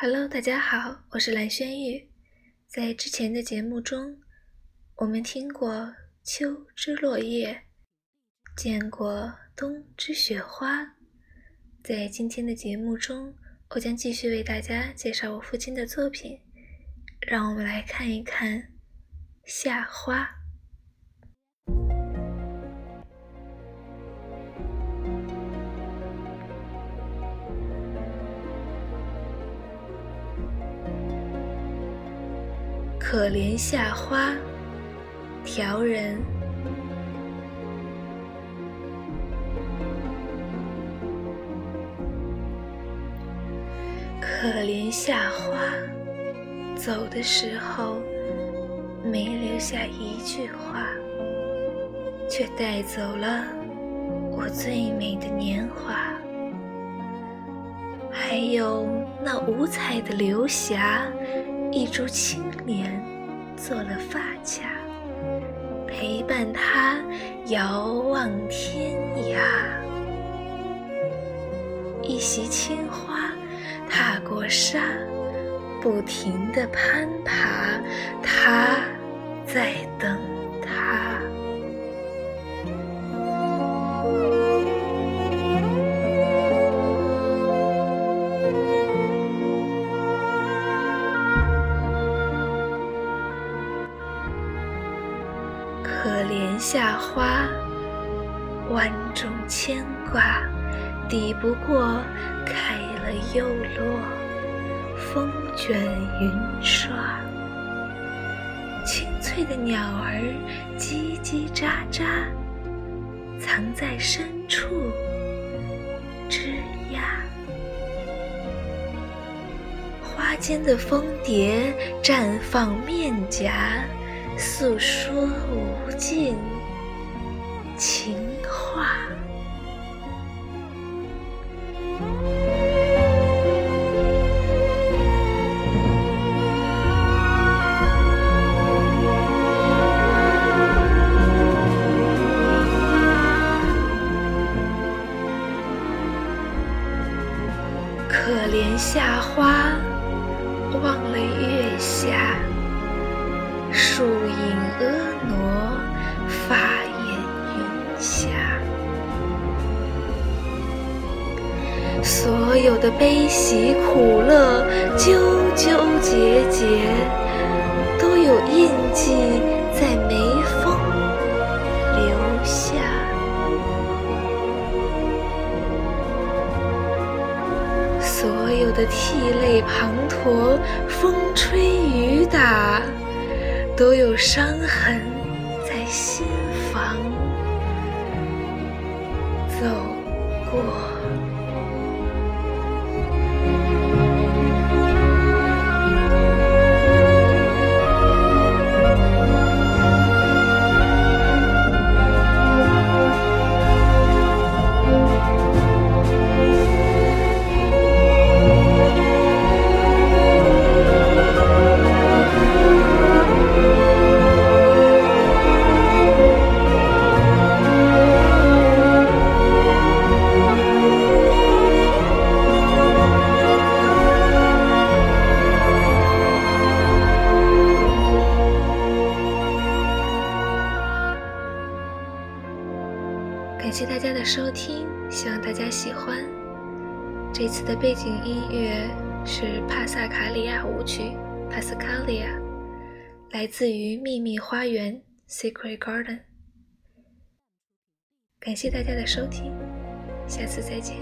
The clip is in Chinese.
Hello，大家好，我是蓝轩玉。在之前的节目中，我们听过秋之落叶，见过冬之雪花。在今天的节目中，我将继续为大家介绍我父亲的作品。让我们来看一看夏花。可怜夏花，调人。可怜夏花，走的时候没留下一句话，却带走了我最美的年华。还有那五彩的流霞。一株青莲做了发卡，陪伴他遥望天涯。一袭青花踏过沙，不停地攀爬，他在等可怜夏花，万种牵挂，抵不过开了又落，风卷云刷。清脆的鸟儿叽叽喳喳，藏在深处枝桠。花间的蜂蝶绽放面颊。诉说无尽情话，可怜夏花，忘了月下。树影婀娜，发掩云霞。所有的悲喜苦乐，纠纠结结，都有印记在眉峰留下。所有的涕泪滂沱，风吹雨打。都有伤痕在心房走过。谢大家的收听，希望大家喜欢。这次的背景音乐是帕萨卡里亚舞曲《帕斯卡利亚》，来自于《秘密花园》（Secret Garden）。感谢大家的收听，下次再见。